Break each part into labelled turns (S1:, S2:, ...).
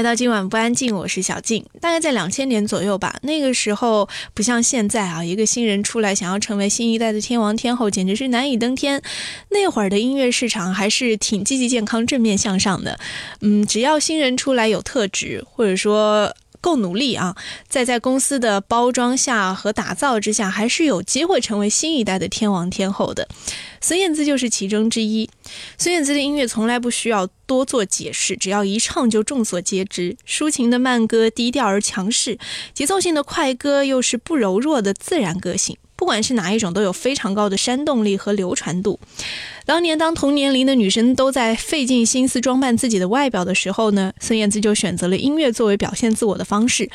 S1: 来到今晚不安静，我是小静。大概在两千年左右吧，那个时候不像现在啊，一个新人出来想要成为新一代的天王天后，简直是难以登天。那会儿的音乐市场还是挺积极、健康、正面向上的。嗯，只要新人出来有特质，或者说。够努力啊！再在公司的包装下和打造之下，还是有机会成为新一代的天王天后的。孙燕姿就是其中之一。孙燕姿的音乐从来不需要多做解释，只要一唱就众所皆知。抒情的慢歌低调而强势，节奏性的快歌又是不柔弱的自然个性。不管是哪一种，都有非常高的煽动力和流传度。当年，当同年龄的女生都在费尽心思装扮自己的外表的时候呢，孙燕姿就选择了音乐作为表现自我的方式。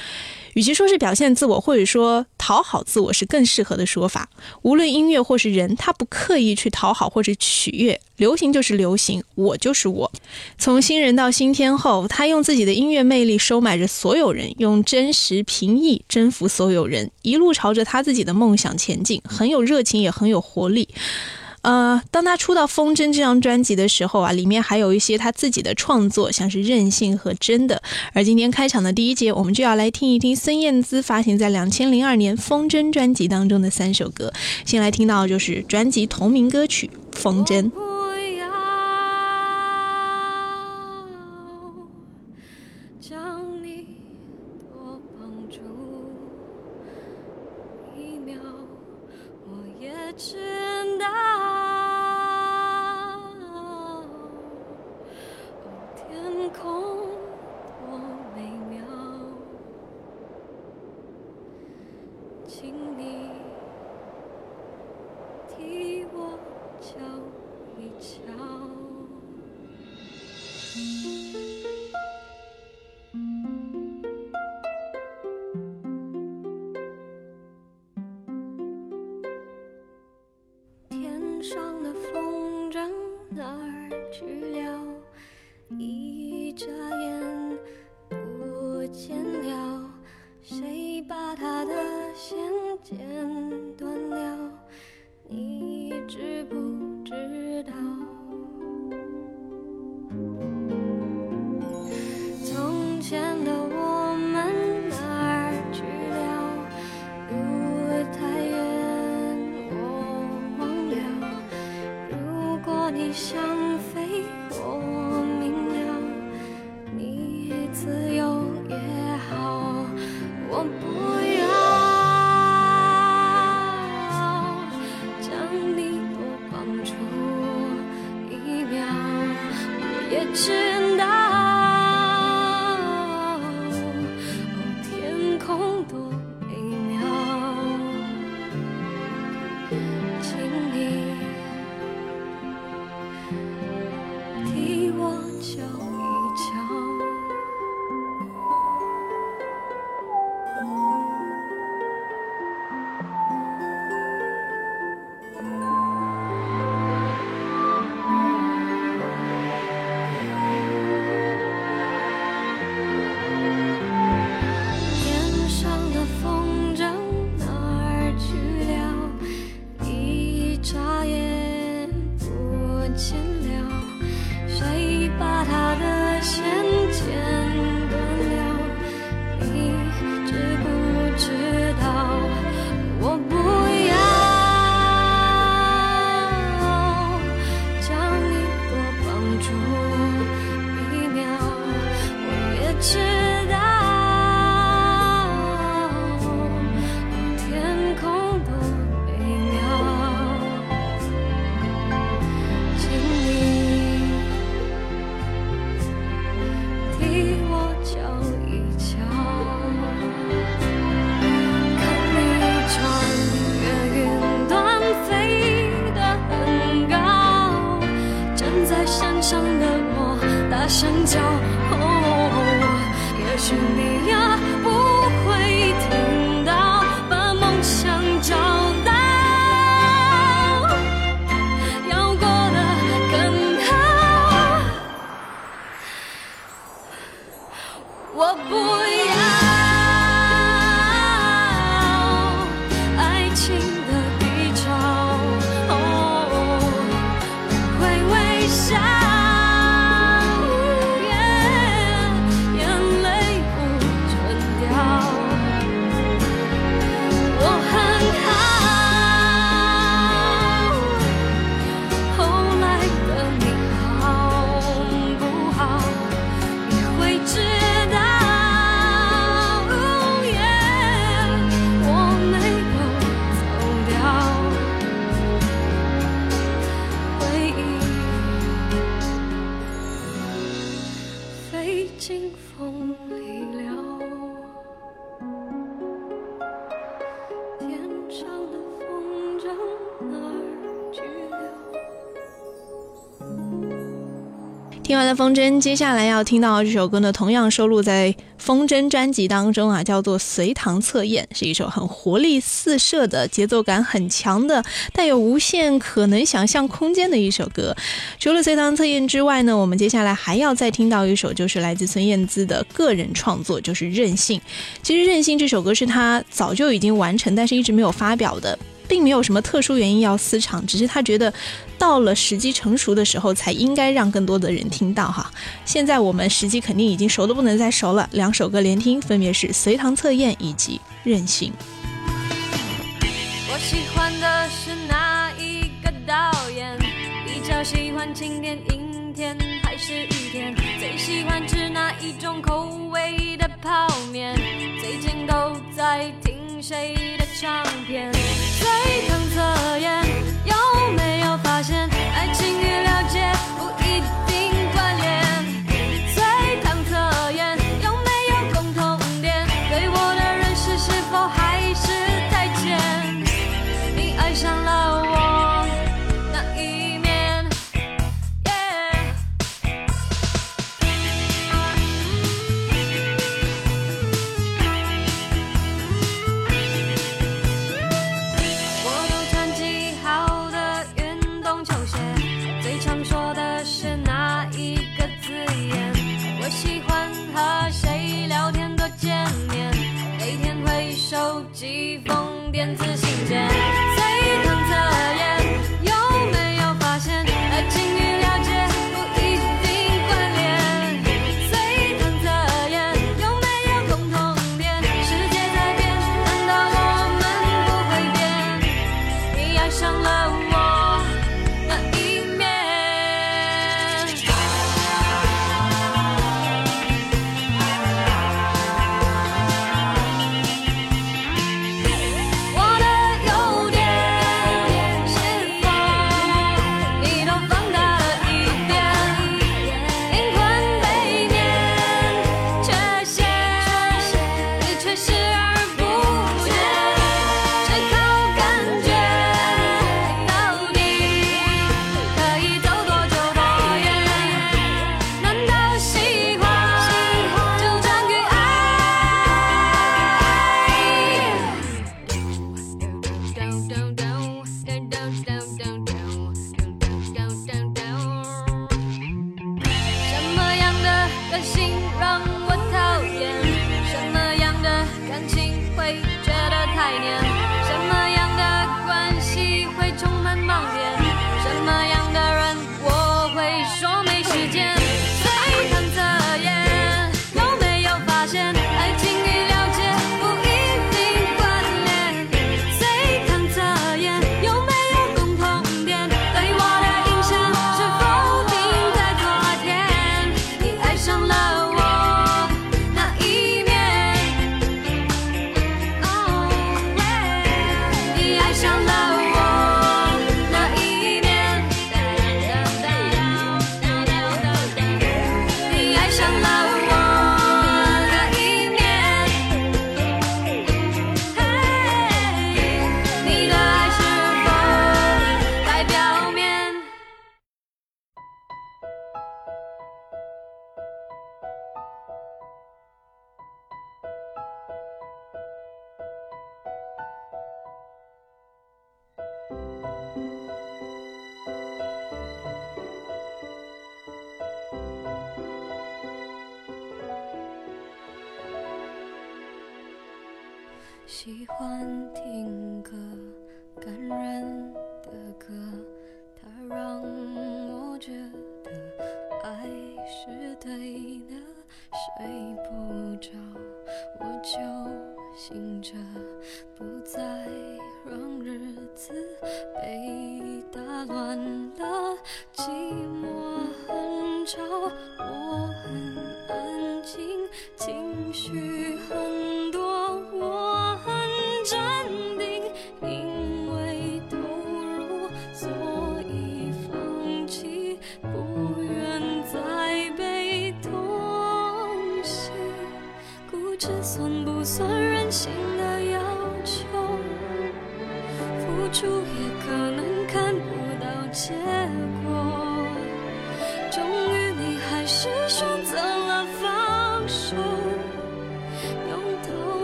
S1: 与其说是表现自我，或者说讨好自我，是更适合的说法。无论音乐或是人，他不刻意去讨好或者取悦，流行就是流行，我就是我。从新人到新天后，他用自己的音乐魅力收买着所有人，用真实平易征服所有人，一路朝着他自己的梦想前进，很有热情，也很有活力。呃，当他出到《风筝》这张专辑的时候啊，里面还有一些他自己的创作，像是《任性》和《真的》。而今天开场的第一节，我们就要来听一听孙燕姿发行在两千零二年《风筝》专辑当中的三首歌。先来听到就是专辑同名歌曲《风筝》。
S2: 是是你
S1: 要筝，接下来要听到这首歌呢，同样收录在风筝专辑当中啊，叫做《随堂测验》，是一首很活力四射的、节奏感很强的、带有无限可能想象空间的一首歌。除了《随堂测验》之外呢，我们接下来还要再听到一首，就是来自孙燕姿的个人创作，就是《任性》。其实《任性》这首歌是她早就已经完成，但是一直没有发表的。并没有什么特殊原因要私藏，只是他觉得到了时机成熟的时候，才应该让更多的人听到哈。现在我们时机肯定已经熟的不能再熟了，两首歌连听，分别是《随堂测验》以及《任性》。
S2: 我喜欢的是哪一个导演？比较喜欢晴天、阴天还是雨天？最喜欢吃哪一种口味的泡面？最近都在听谁的唱片？随堂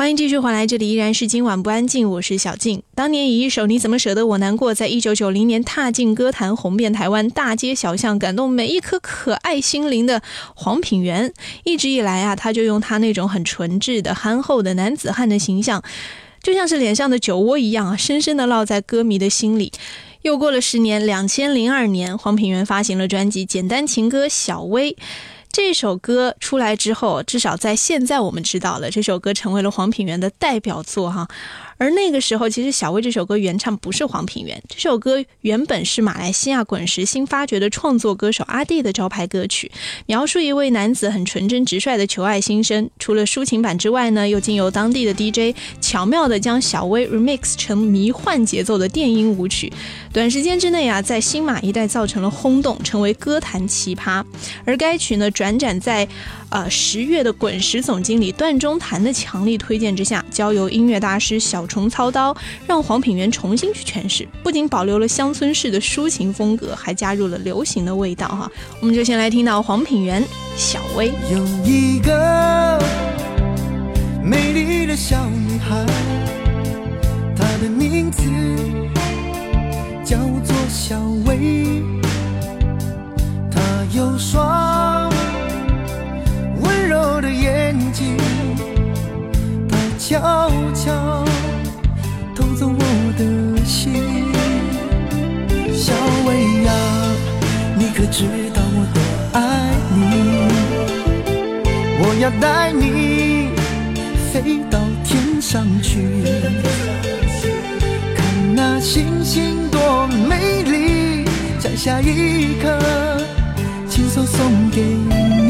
S1: 欢迎继续回来，这里依然是今晚不安静，我是小静。当年以一首《你怎么舍得我难过》，在一九九零年踏进歌坛，红遍台湾大街小巷，感动每一颗可爱心灵的黄品源。一直以来啊，他就用他那种很纯质的、憨厚的男子汉的形象，就像是脸上的酒窝一样啊，深深的烙在歌迷的心里。又过了十年，两千零二年，黄品源发行了专辑《简单情歌小薇》。这首歌出来之后，至少在现在我们知道了，这首歌成为了黄品源的代表作哈。而那个时候，其实《小薇》这首歌原唱不是黄品源，这首歌原本是马来西亚滚石新发掘的创作歌手阿弟的招牌歌曲，描述一位男子很纯真直率的求爱心声。除了抒情版之外呢，又经由当地的 DJ 巧妙地将小薇 remix 成迷幻节奏的电音舞曲，短时间之内啊，在新马一带造成了轰动，成为歌坛奇葩。而该曲呢，转展在呃十月的滚石总经理段中谈的强力推荐之下，交由音乐大师小重操刀，让黄品源重新去诠释，不仅保留了乡村式的抒情风格，还加入了流行的味道哈。我们就先来听到黄品源《小薇》。
S3: 有一个美丽的小女孩，她的名字叫做小薇。她有双温柔的眼睛，她悄悄可知道我多爱你？我要带你飞到天上去，看那星星多美丽，摘下一颗，亲手送给你。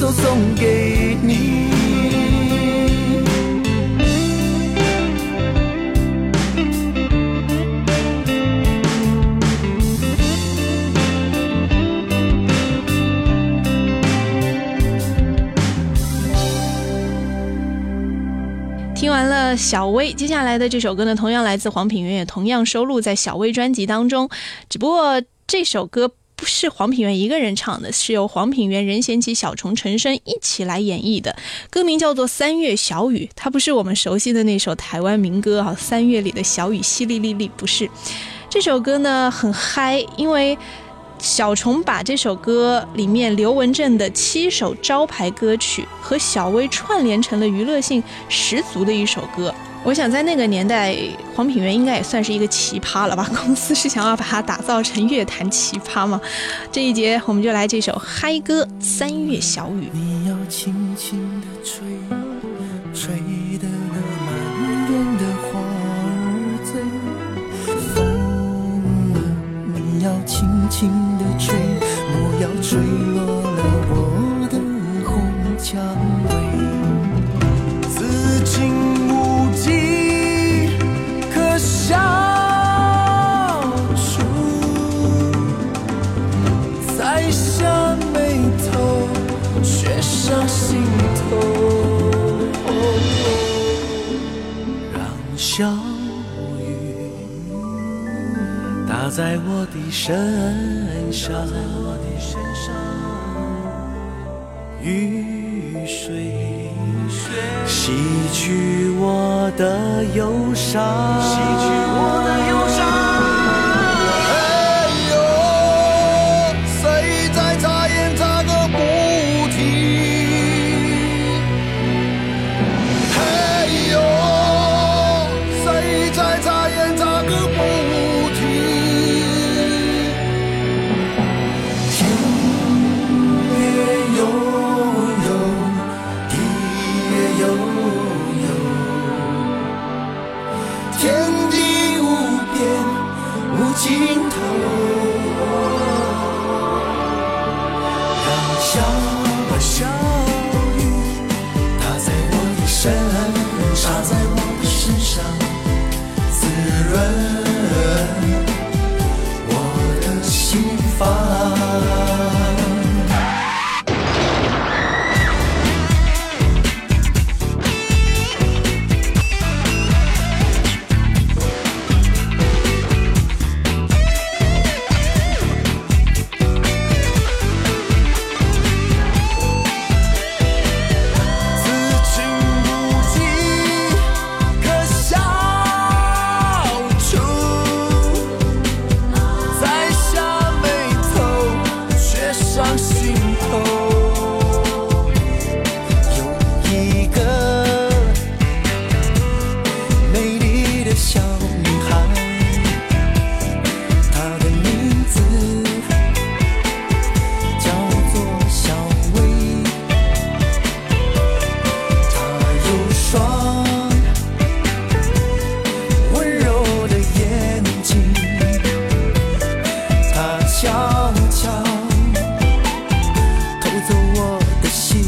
S3: 都送给你。
S1: 听完了小薇，接下来的这首歌呢，同样来自黄品源，也同样收录在小薇专辑当中。只不过这首歌不是黄品源一个人唱的，是由黄品源、任贤齐、小虫、陈升一起来演绎的。歌名叫做《三月小雨》，它不是我们熟悉的那首台湾民歌啊，《三月里的小雨淅沥沥沥》不是。这首歌呢很嗨，因为。小虫把这首歌里面刘文正的七首招牌歌曲和小薇串联成了娱乐性十足的一首歌。我想在那个年代，黄品源应该也算是一个奇葩了吧？公司是想要把它打造成乐坛奇葩吗？这一节我们就来这首嗨歌《三月小雨》。
S3: 你要轻轻地吹，吹得那满园的花儿醉。风啊，你要轻轻地吹，不要吹落了我的红蔷小雨打在我的身上，雨水洗去我的忧伤，我的心。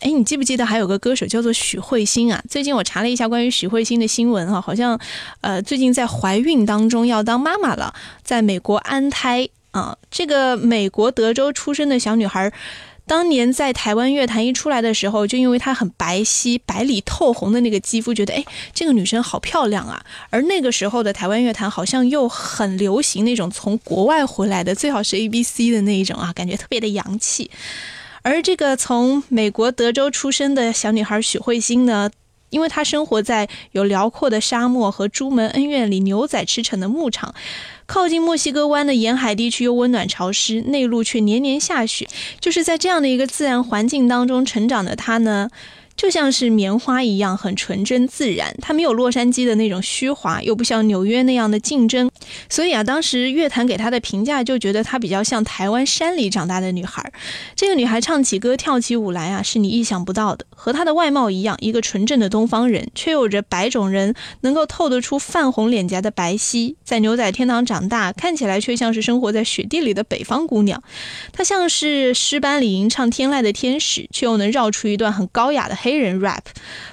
S1: 哎，你记不记得还有个歌手叫做许慧欣啊？最近我查了一下关于许慧欣的新闻啊，好像呃最近在怀孕当中要当妈妈了，在美国安胎啊。这个美国德州出生的小女孩。当年在台湾乐坛一出来的时候，就因为她很白皙、白里透红的那个肌肤，觉得哎，这个女生好漂亮啊。而那个时候的台湾乐坛好像又很流行那种从国外回来的，最好是 A B C 的那一种啊，感觉特别的洋气。而这个从美国德州出生的小女孩许慧欣呢，因为她生活在有辽阔的沙漠和朱门恩怨里牛仔驰骋的牧场。靠近墨西哥湾的沿海地区又温暖潮湿，内陆却年年下雪。就是在这样的一个自然环境当中成长的她呢，就像是棉花一样很纯真自然。她没有洛杉矶的那种虚华，又不像纽约那样的竞争。所以啊，当时乐坛给她的评价就觉得她比较像台湾山里长大的女孩。这个女孩唱起歌、跳起舞来啊，是你意想不到的。和她的外貌一样，一个纯正的东方人，却有着白种人能够透得出泛红脸颊的白皙。在牛仔天堂长大，看起来却像是生活在雪地里的北方姑娘。她像是诗班里吟唱天籁的天使，却又能绕出一段很高雅的黑黑人 rap，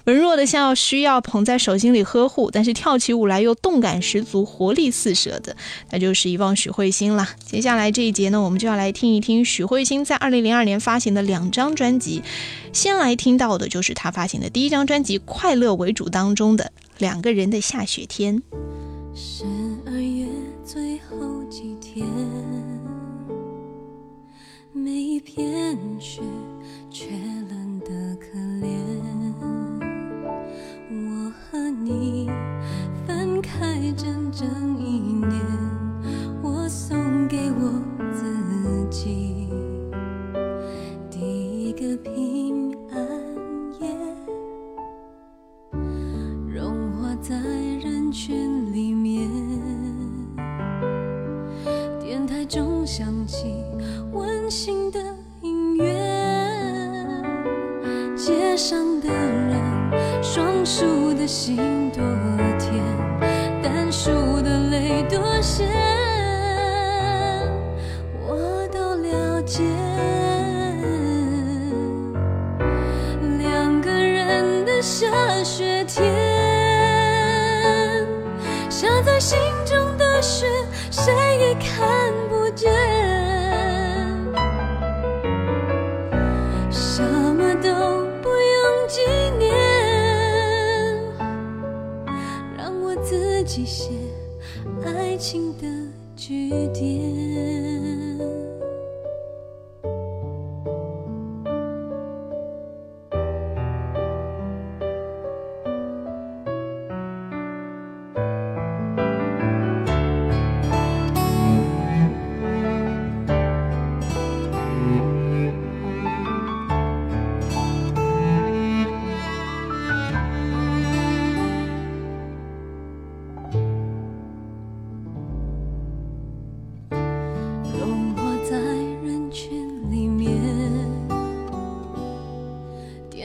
S1: 文弱的像要需要捧在手心里呵护，但是跳起舞来又动感十足、活力四射的，那就是遗忘许慧欣啦。接下来这一节呢，我们就要来听一听许慧欣在二零零二年发行的两张专辑。先来听到的就是她发行的第一张专辑《快乐为主》当中的《两个人的下雪天》。
S2: 十二月最后几天，每一片雪你分开真正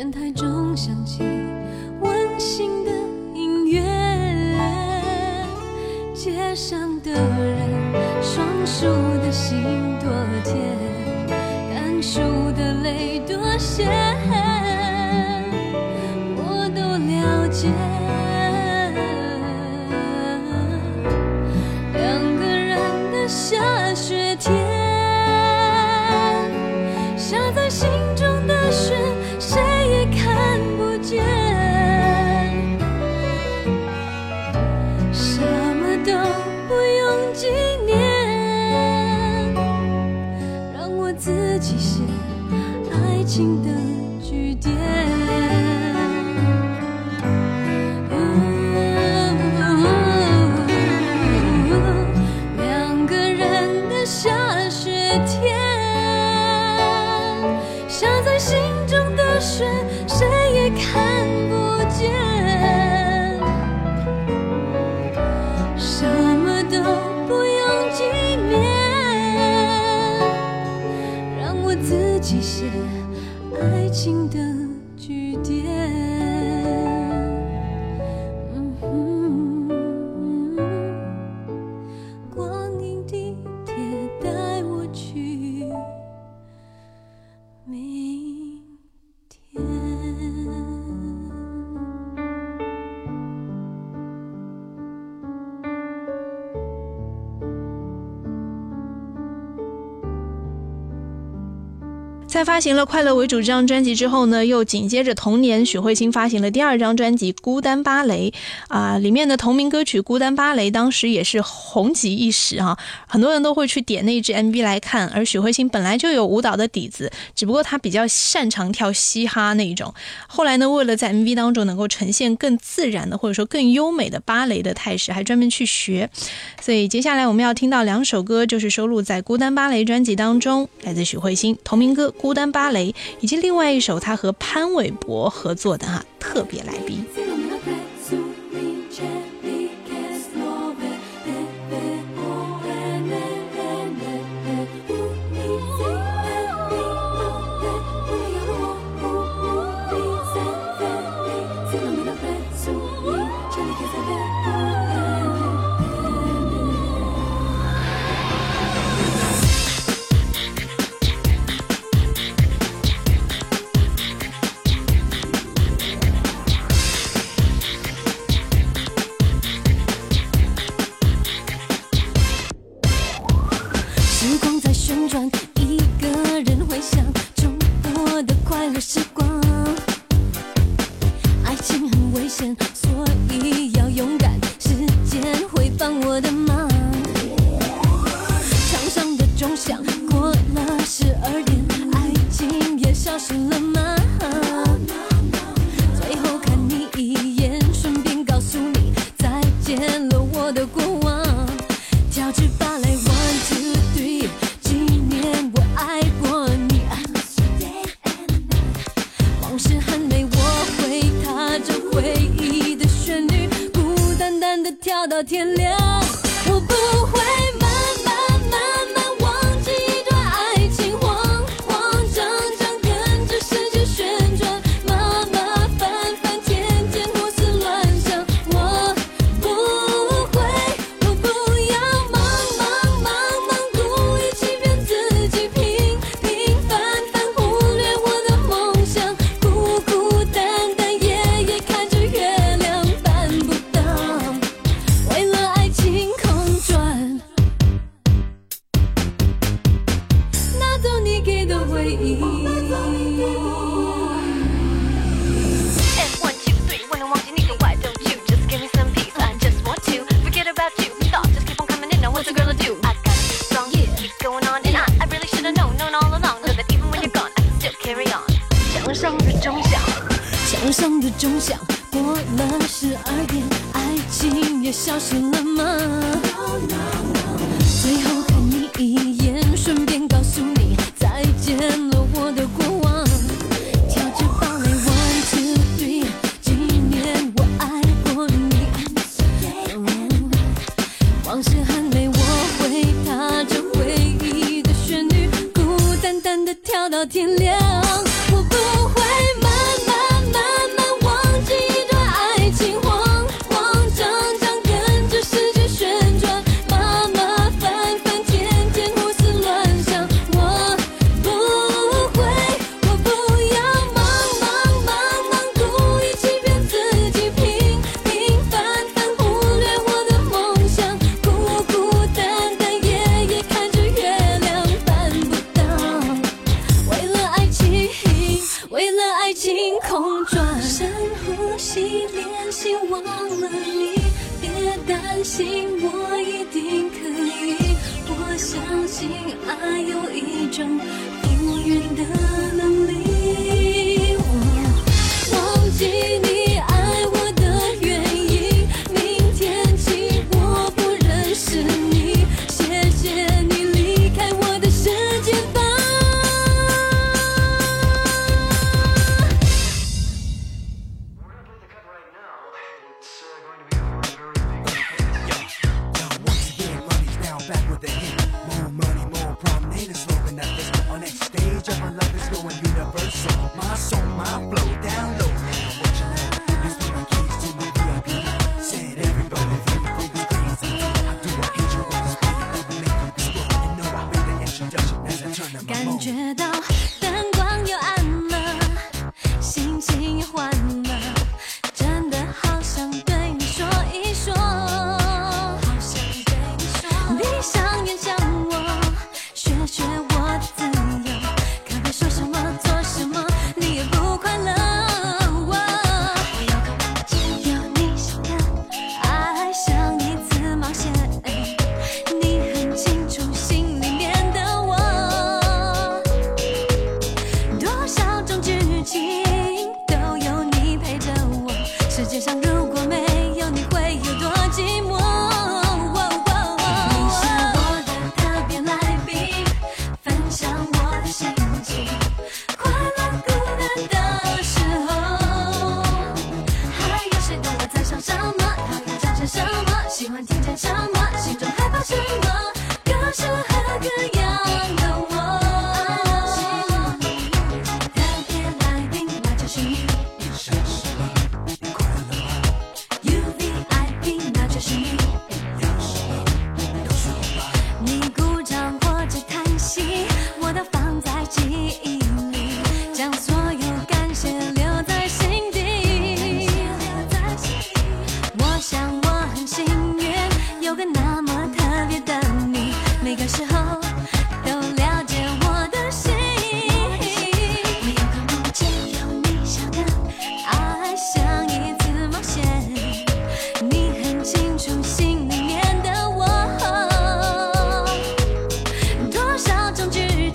S2: 电台中响起温馨的音乐，街上的人双数的心多甜，单数的泪多咸，在
S1: 发行了《快乐为主》这张专辑之后呢，又紧接着同年，许慧欣发行了第二张专辑《孤单芭蕾》啊、里面的同名歌曲《孤单芭蕾》当时也是红极一时啊，很多人都会去点那支 MV 来看。而许慧欣本来就有舞蹈的底子，只不过她比较擅长跳嘻哈那一种。后来呢，为了在 MV 当中能够呈现更自然的或者说更优美的芭蕾的态势，还专门去学。所以接下来我们要听到两首歌，就是收录在《孤单芭蕾》专辑当中，来自许慧欣同名歌《孤单芭蕾》，以及另外一首他和潘玮柏合作的哈特别来宾。
S2: 快乐时光。爱情很危险，所以要勇敢，时间会帮我的忙。墙上的钟响过了十二点，爱情也消失了吗？天亮。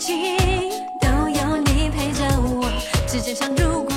S2: 心都有你陪着我世界上如果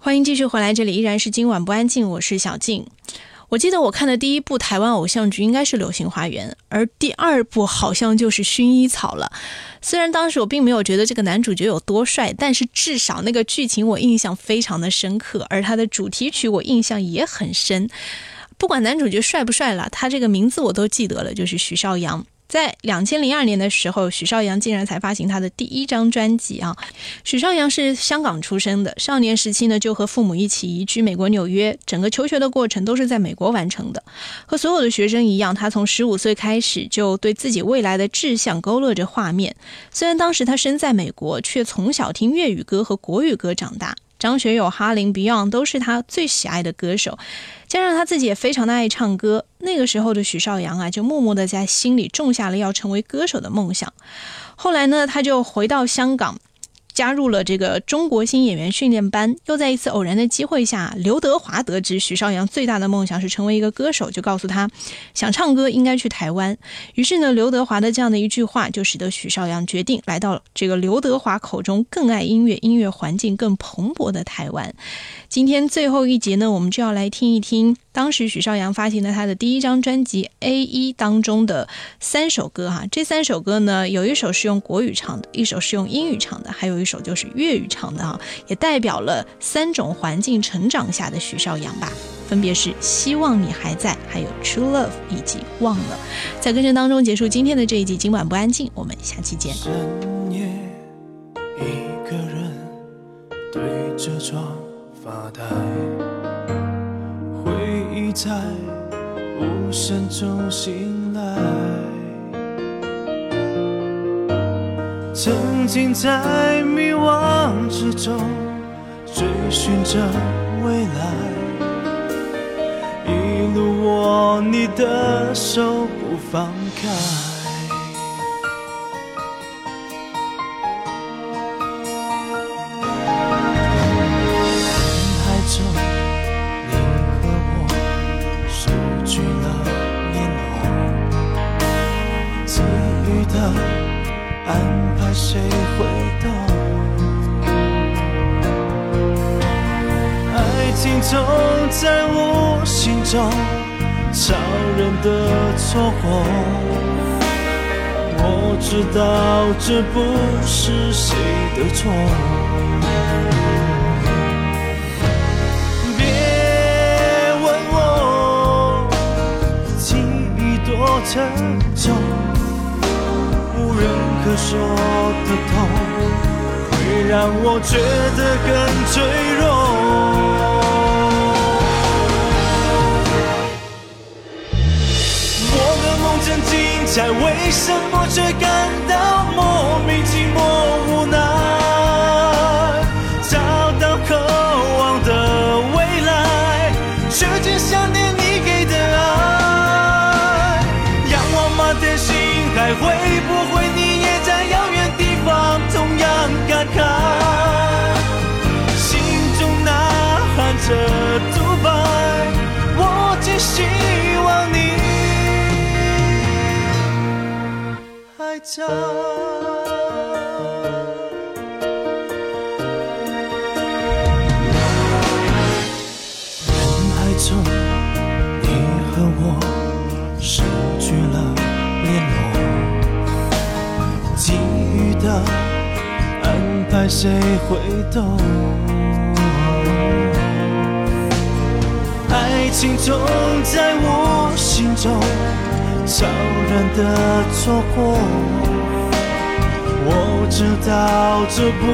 S1: 欢迎继续回来，这里依然是今晚不安静，我是小静。我记得我看的第一部台湾偶像剧应该是《流星花园》，而第二部好像就是《薰衣草》了。虽然当时我并没有觉得这个男主角有多帅，但是至少那个剧情我印象非常的深刻，而他的主题曲我印象也很深。不管男主角帅不帅了，他这个名字我都记得了，就是许绍洋。在两千零二年的时候，许绍洋竟然才发行他的第一张专辑啊！许绍洋是香港出生的，少年时期呢就和父母一起移居美国纽约，整个求学的过程都是在美国完成的。和所有的学生一样，他从十五岁开始就对自己未来的志向勾勒着画面。虽然当时他身在美国，却从小听粤语歌和国语歌长大。张学友、哈林、Beyond 都是他最喜爱的歌手，加上他自己也非常的爱唱歌。那个时候的许绍洋啊，就默默的在心里种下了要成为歌手的梦想。后来呢，他就回到香港。加入了这个中国新演员训练班，又在一次偶然的机会下，刘德华得知许绍洋最大的梦想是成为一个歌手，就告诉他，想唱歌应该去台湾。于是呢，刘德华的这样的一句话，就使得许绍洋决定来到这个刘德华口中更爱音乐、音乐环境更蓬勃的台湾。今天最后一节呢，我们就要来听一听当时许绍洋发行的他的第一张专辑《A 一》当中的三首歌哈。这三首歌呢，有一首是用国语唱的，一首是用英语唱的，还有一首就是粤语唱的啊，也代表了三种环境成长下的许绍洋吧。分别是《希望你还在》，还有《True Love》以及《忘了》。在歌声当中结束今天的这一集，今晚不安静，我们下期见。
S4: 深夜，一个人对着窗发呆，你在无声中醒来。曾经在迷惘之中追寻着未来，一路握你的手不放开。的错过，我知道这不是谁的错。别问我记忆多沉重，无人可说的痛，会让我觉得更脆弱。真精彩，为什么却感到莫名寂寞无奈？找到渴望的未来，却只想念你给的爱。仰望满天星海，会不会你也在遥远地方同样感慨？心中呐喊着独白，我坚信还在。人海中，你和我失去了联络，际遇的安排谁会懂？爱情总在我心中悄然的错过我知道这不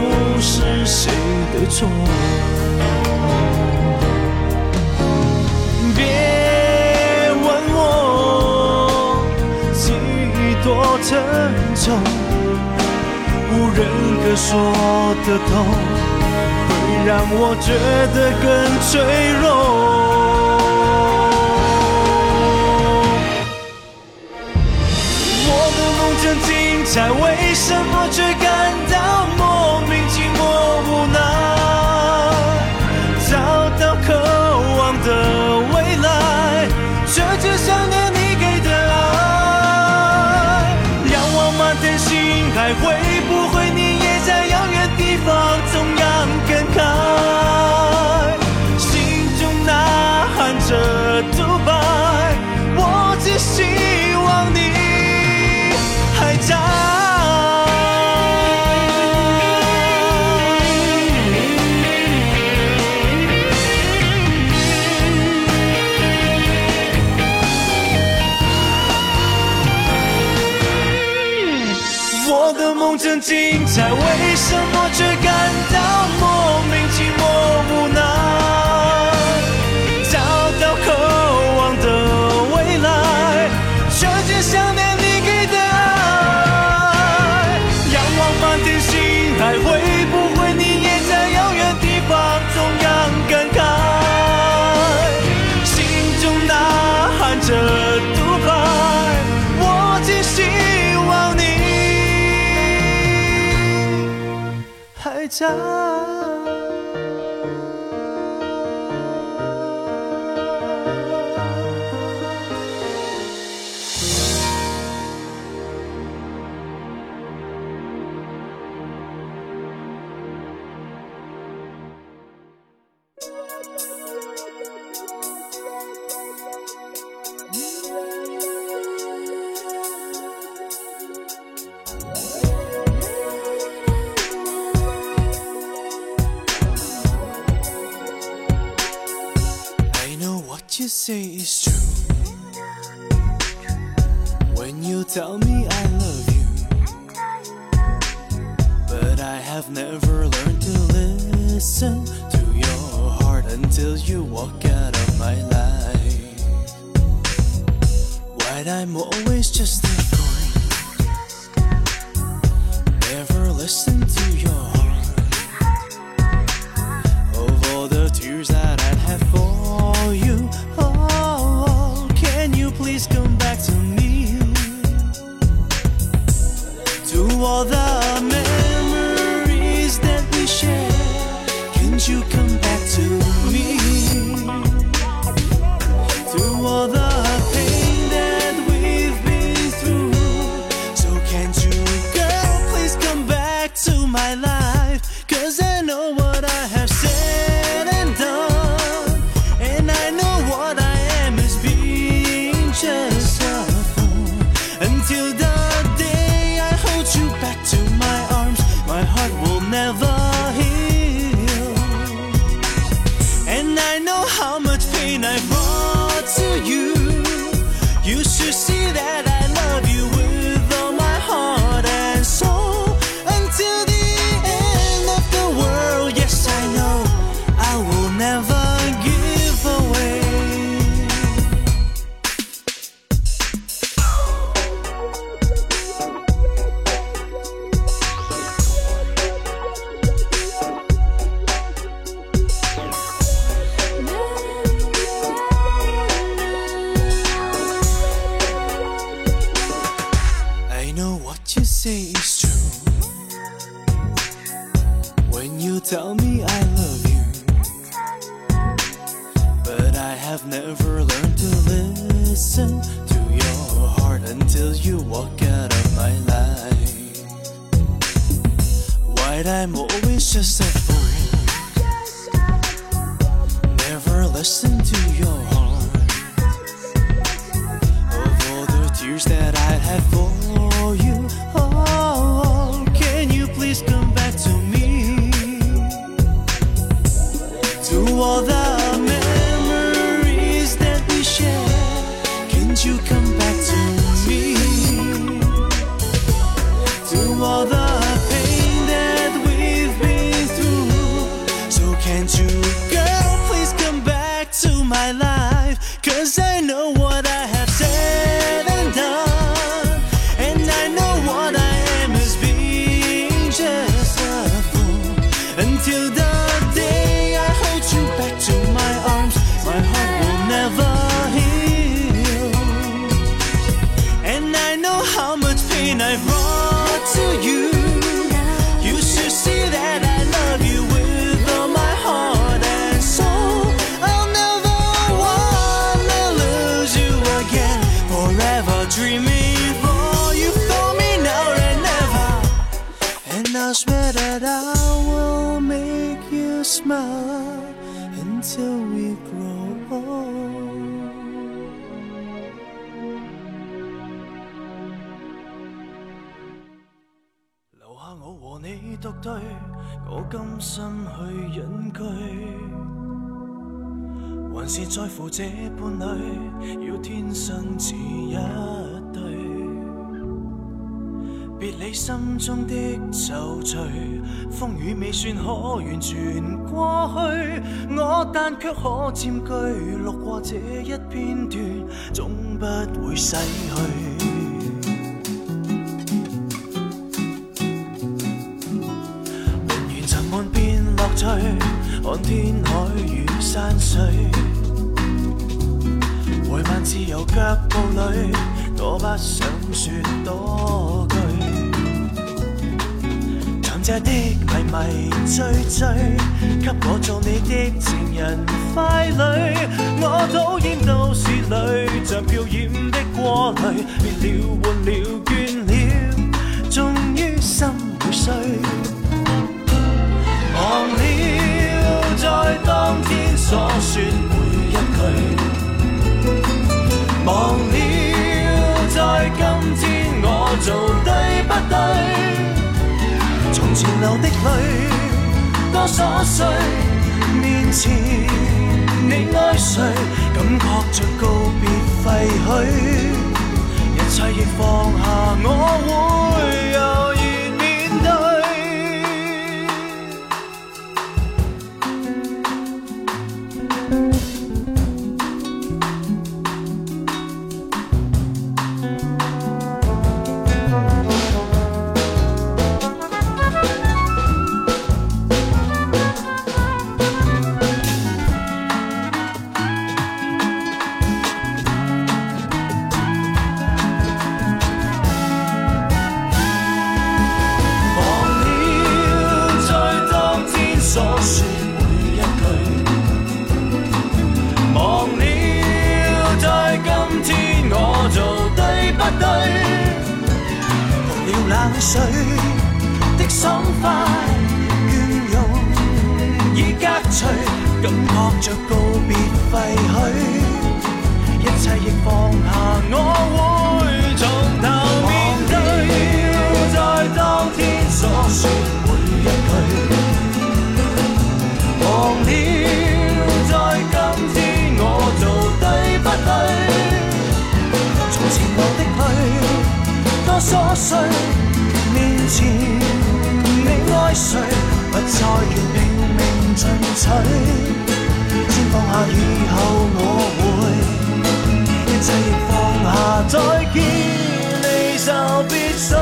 S4: 是谁的错。别问我记忆多沉重无人可说的痛会让我觉得更脆弱。我的梦正精彩为什么却感到梦精彩为家。完全過去，我但却可佔據錄過這一片段，總不會逝去。仍然沉悶變樂趣，看天海與山水。每晚自由腳步里，我不想說多。這的迷迷醉醉，給我做你的情人傀儡。我討厭都市裏像漂染的過濾，變了換了倦了，終於心會碎。忘了在當天所說每一句，忘了在今天我做對不對？從前流的泪多琐碎，面前你爱谁，感觉着告别废墟，一切亦放下，我会冷水的爽快，倦容已隔除，感觉着告别废墟。一切亦放下，我会从头面对。在当天所说淚多瑣碎，面前你爱谁，不再願拼命进取。先放下以后我会。一切放下，再見離愁別緒。